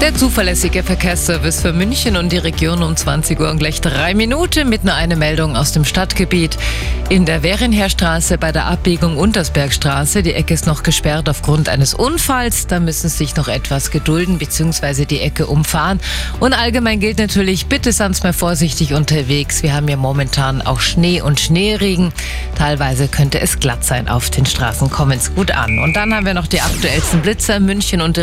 Der zuverlässige Verkehrsservice für München und die Region um 20 Uhr und gleich drei Minuten mit nur einer Meldung aus dem Stadtgebiet. In der Währenherstraße bei der Abbiegung Untersbergstraße, die Ecke ist noch gesperrt aufgrund eines Unfalls. Da müssen Sie sich noch etwas gedulden bzw. die Ecke umfahren. Und allgemein gilt natürlich, bitte sonst mal vorsichtig unterwegs. Wir haben ja momentan auch Schnee und Schneeregen. Teilweise könnte es glatt sein auf den Straßen. Kommen es gut an. Und dann haben wir noch die aktuellsten Blitzer in München und